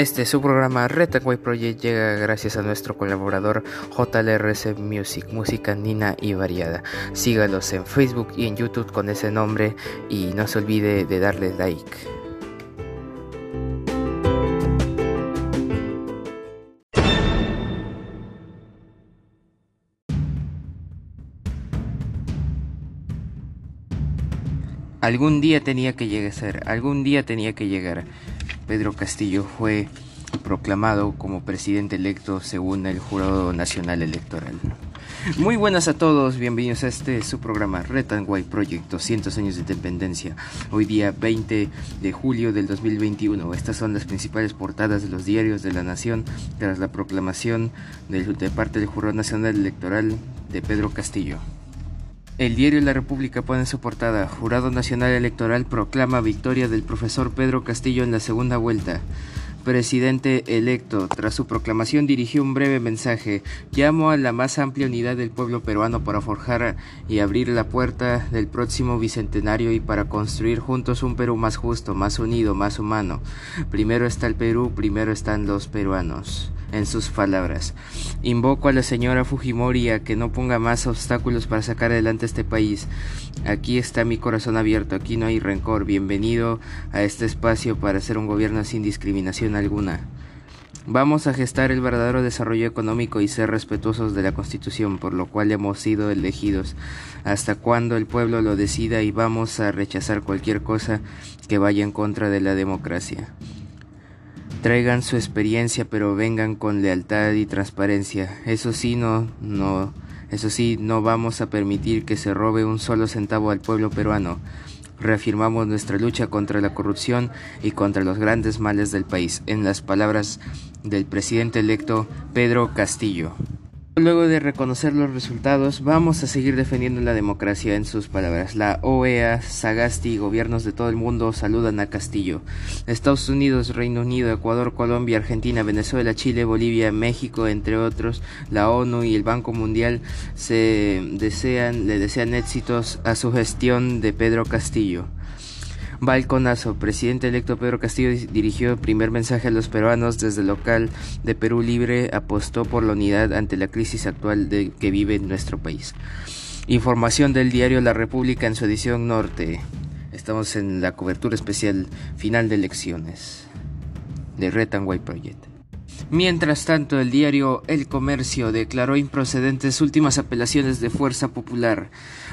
Este su programa Retaway Project llega gracias a nuestro colaborador JLRC Music, música nina y variada. Sígalos en Facebook y en YouTube con ese nombre y no se olvide de darle like. Algún día tenía que llegar, algún día tenía que llegar. Pedro Castillo fue proclamado como presidente electo según el Jurado Nacional Electoral. Muy buenas a todos, bienvenidos a este su programa Red and White Project 200 años de independencia. Hoy día 20 de julio del 2021. Estas son las principales portadas de los diarios de la Nación tras la proclamación de, de parte del Jurado Nacional Electoral de Pedro Castillo. El diario La República pone su portada, Jurado Nacional Electoral proclama victoria del profesor Pedro Castillo en la segunda vuelta. Presidente electo, tras su proclamación dirigió un breve mensaje. Llamo a la más amplia unidad del pueblo peruano para forjar y abrir la puerta del próximo bicentenario y para construir juntos un Perú más justo, más unido, más humano. Primero está el Perú, primero están los peruanos en sus palabras. Invoco a la señora Fujimori a que no ponga más obstáculos para sacar adelante este país. Aquí está mi corazón abierto, aquí no hay rencor. Bienvenido a este espacio para hacer un gobierno sin discriminación alguna. Vamos a gestar el verdadero desarrollo económico y ser respetuosos de la Constitución, por lo cual hemos sido elegidos, hasta cuando el pueblo lo decida y vamos a rechazar cualquier cosa que vaya en contra de la democracia. Traigan su experiencia, pero vengan con lealtad y transparencia. Eso sí, no, no, eso sí, no vamos a permitir que se robe un solo centavo al pueblo peruano. Reafirmamos nuestra lucha contra la corrupción y contra los grandes males del país, en las palabras del presidente electo Pedro Castillo. Luego de reconocer los resultados, vamos a seguir defendiendo la democracia en sus palabras. La OEA, Sagasti y gobiernos de todo el mundo saludan a Castillo. Estados Unidos, Reino Unido, Ecuador, Colombia, Argentina, Venezuela, Chile, Bolivia, México, entre otros, la ONU y el Banco Mundial se desean, le desean éxitos a su gestión de Pedro Castillo. Balconazo. Presidente electo Pedro Castillo dirigió el primer mensaje a los peruanos desde el local de Perú Libre, apostó por la unidad ante la crisis actual de, que vive nuestro país. Información del diario La República en su edición norte. Estamos en la cobertura especial final de elecciones de Red and White Project. Mientras tanto, el diario El Comercio declaró improcedentes últimas apelaciones de Fuerza Popular.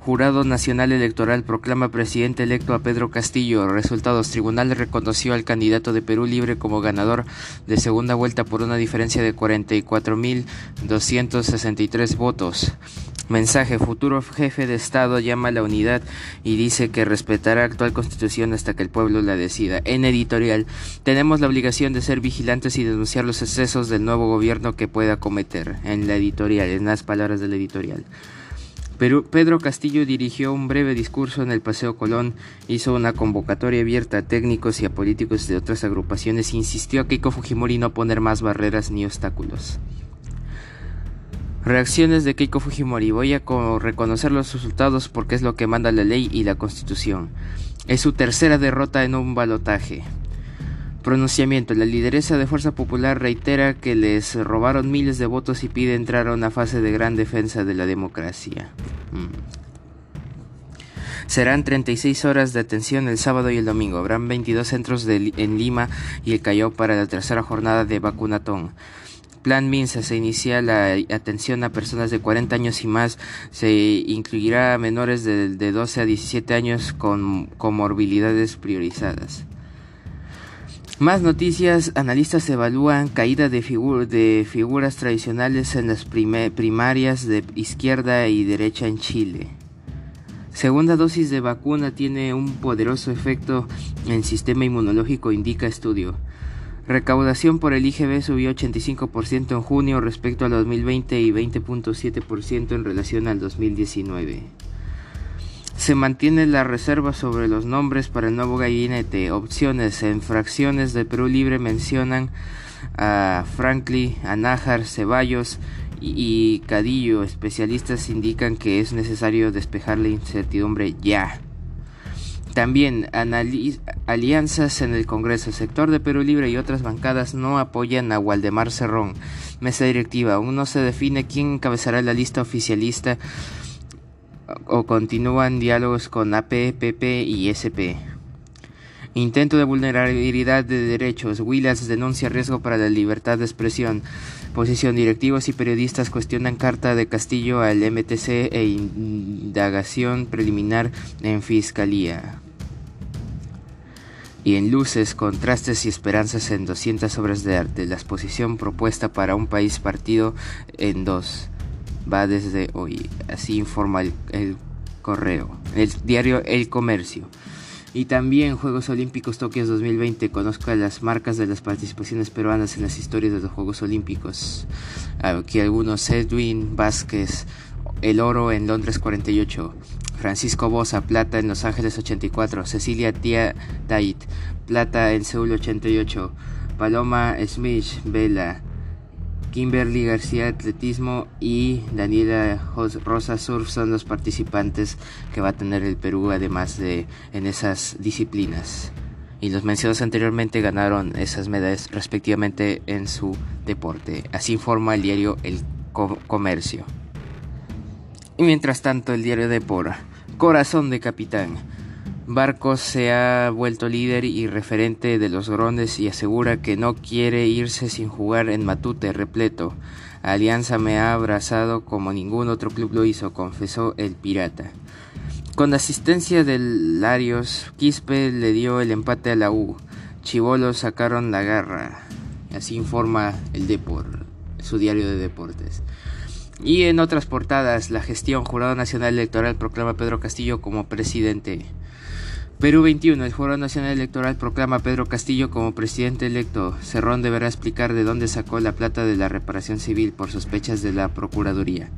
Jurado Nacional Electoral proclama presidente electo a Pedro Castillo. Resultados. Tribunal reconoció al candidato de Perú Libre como ganador de segunda vuelta por una diferencia de 44.263 votos. Mensaje, futuro jefe de Estado llama a la unidad y dice que respetará actual constitución hasta que el pueblo la decida. En editorial, tenemos la obligación de ser vigilantes y denunciar los excesos del nuevo gobierno que pueda cometer. En la editorial, en las palabras del editorial. Pedro Castillo dirigió un breve discurso en el Paseo Colón, hizo una convocatoria abierta a técnicos y a políticos de otras agrupaciones e insistió a Keiko Fujimori no poner más barreras ni obstáculos. Reacciones de Keiko Fujimori. Voy a reconocer los resultados porque es lo que manda la ley y la constitución. Es su tercera derrota en un balotaje. Pronunciamiento. La lideresa de Fuerza Popular reitera que les robaron miles de votos y pide entrar a una fase de gran defensa de la democracia. Mm. Serán 36 horas de atención el sábado y el domingo. Habrán 22 centros en Lima y el Callao para la tercera jornada de vacunatón. Plan MINSA se inicia la atención a personas de 40 años y más. Se incluirá a menores de, 12 a 17 años con comorbilidades priorizadas. Más noticias, analistas evalúan caída de, de figuras tradicionales en las primarias de izquierda y derecha en Chile. Segunda dosis de vacuna tiene un poderoso efecto en el sistema inmunológico, indica estudio. Recaudación por el IGB subió 85% en junio respecto al 2020 y 20.7% en relación al 2019. Se mantiene la reserva sobre los nombres para el nuevo gabinete. Opciones en fracciones de Perú Libre mencionan a Franklin, a Ceballos y Cadillo. Especialistas indican que es necesario despejar la incertidumbre ya. También alianzas en el Congreso, sector de Perú Libre y otras bancadas no apoyan a Waldemar Cerrón. Mesa directiva, aún no se define quién encabezará la lista oficialista o continúan diálogos con AP, PP y SP. Intento de vulnerabilidad de derechos. Willas denuncia riesgo para la libertad de expresión. Posición. Directivos y periodistas cuestionan carta de Castillo al MTC e indagación preliminar en Fiscalía. Y en luces, contrastes y esperanzas en 200 obras de arte. La exposición propuesta para un país partido en dos. Va desde hoy. Así informa el, el correo. El diario El Comercio. Y también Juegos Olímpicos Tokio 2020. Conozca las marcas de las participaciones peruanas en las historias de los Juegos Olímpicos. Aquí algunos: Edwin Vázquez, el oro en Londres 48. Francisco Bosa, plata en Los Ángeles 84. Cecilia Tia Tait, plata en Seúl 88. Paloma Smith, vela. Kimberly García Atletismo y Daniela Rosa Surf son los participantes que va a tener el Perú además de en esas disciplinas. Y los mencionados anteriormente ganaron esas medallas respectivamente en su deporte. Así informa el diario El Comercio. Y mientras tanto el diario de Por, Corazón de Capitán. Barcos se ha vuelto líder y referente de los Grondes y asegura que no quiere irse sin jugar en Matute repleto. Alianza me ha abrazado como ningún otro club lo hizo, confesó el pirata. Con asistencia del Larios, Quispe le dio el empate a la U. Chivolos sacaron la garra. Así informa el Depor, su diario de deportes. Y en otras portadas, la gestión Jurado Nacional Electoral proclama a Pedro Castillo como presidente. Perú 21. El Jurado Nacional Electoral proclama a Pedro Castillo como presidente electo. Cerrón deberá explicar de dónde sacó la plata de la reparación civil por sospechas de la Procuraduría.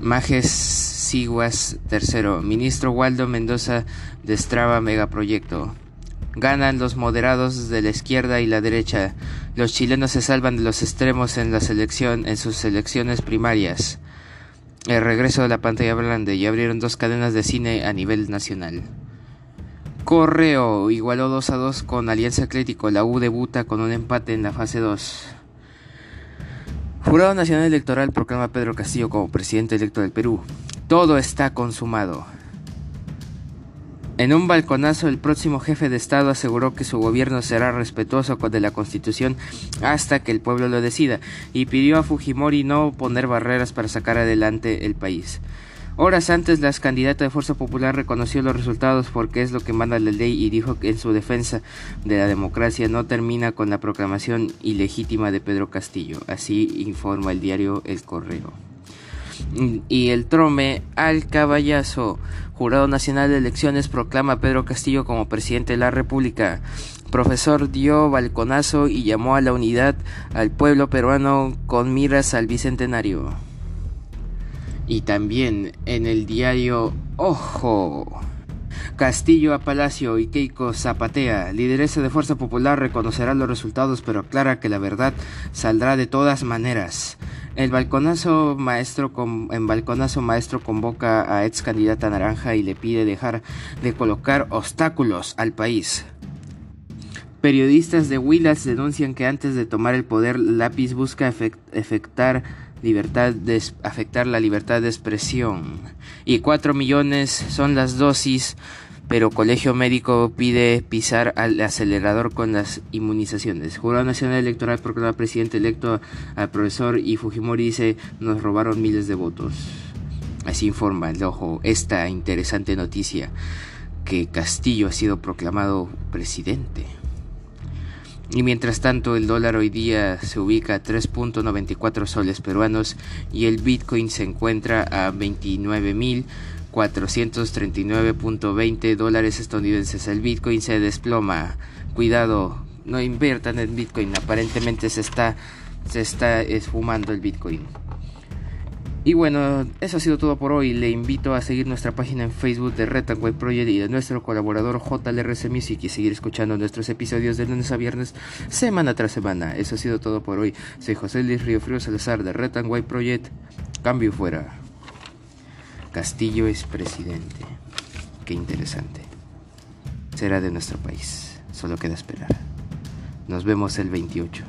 Majes Siguas III. Ministro Waldo Mendoza destraba megaproyecto. Ganan los moderados de la izquierda y la derecha. Los chilenos se salvan de los extremos en la selección, en sus elecciones primarias. El regreso de la pantalla blanda y abrieron dos cadenas de cine a nivel nacional. Correo igualó 2 a 2 con Alianza Atlético. La U debuta con un empate en la fase 2. Jurado Nacional Electoral proclama a Pedro Castillo como presidente electo del Perú. Todo está consumado. En un balconazo, el próximo jefe de Estado aseguró que su gobierno será respetuoso de la Constitución hasta que el pueblo lo decida y pidió a Fujimori no poner barreras para sacar adelante el país. Horas antes, la candidata de Fuerza Popular reconoció los resultados porque es lo que manda la ley y dijo que en su defensa de la democracia no termina con la proclamación ilegítima de Pedro Castillo. Así informa el diario El Correo. Y el trome al caballazo. Jurado Nacional de Elecciones proclama a Pedro Castillo como presidente de la República. Profesor dio balconazo y llamó a la unidad al pueblo peruano con miras al bicentenario. Y también en el diario Ojo. Castillo a Palacio y Keiko Zapatea, lideresa de Fuerza Popular, reconocerá los resultados, pero aclara que la verdad saldrá de todas maneras. El balconazo maestro en balconazo maestro convoca a ex candidata naranja y le pide dejar de colocar obstáculos al país. Periodistas de Willas denuncian que antes de tomar el poder, Lápiz busca efectar libertad de, afectar la libertad de expresión. Y 4 millones son las dosis, pero Colegio Médico pide pisar al acelerador con las inmunizaciones. Jurado Nacional Electoral proclama presidente electo al profesor y Fujimori dice nos robaron miles de votos. Así informa el ojo esta interesante noticia que Castillo ha sido proclamado presidente. Y mientras tanto el dólar hoy día se ubica a 3.94 soles peruanos y el Bitcoin se encuentra a 29.439.20 dólares estadounidenses. El Bitcoin se desploma. Cuidado, no inviertan en Bitcoin. Aparentemente se está, se está esfumando el Bitcoin. Y bueno, eso ha sido todo por hoy. Le invito a seguir nuestra página en Facebook de Red Project y de nuestro colaborador JLRC Music y seguir escuchando nuestros episodios de lunes a viernes, semana tras semana. Eso ha sido todo por hoy. Soy José Luis Río Frío Salazar de Red Project. Cambio fuera. Castillo es presidente. Qué interesante. será de nuestro país. Solo queda esperar. Nos vemos el 28.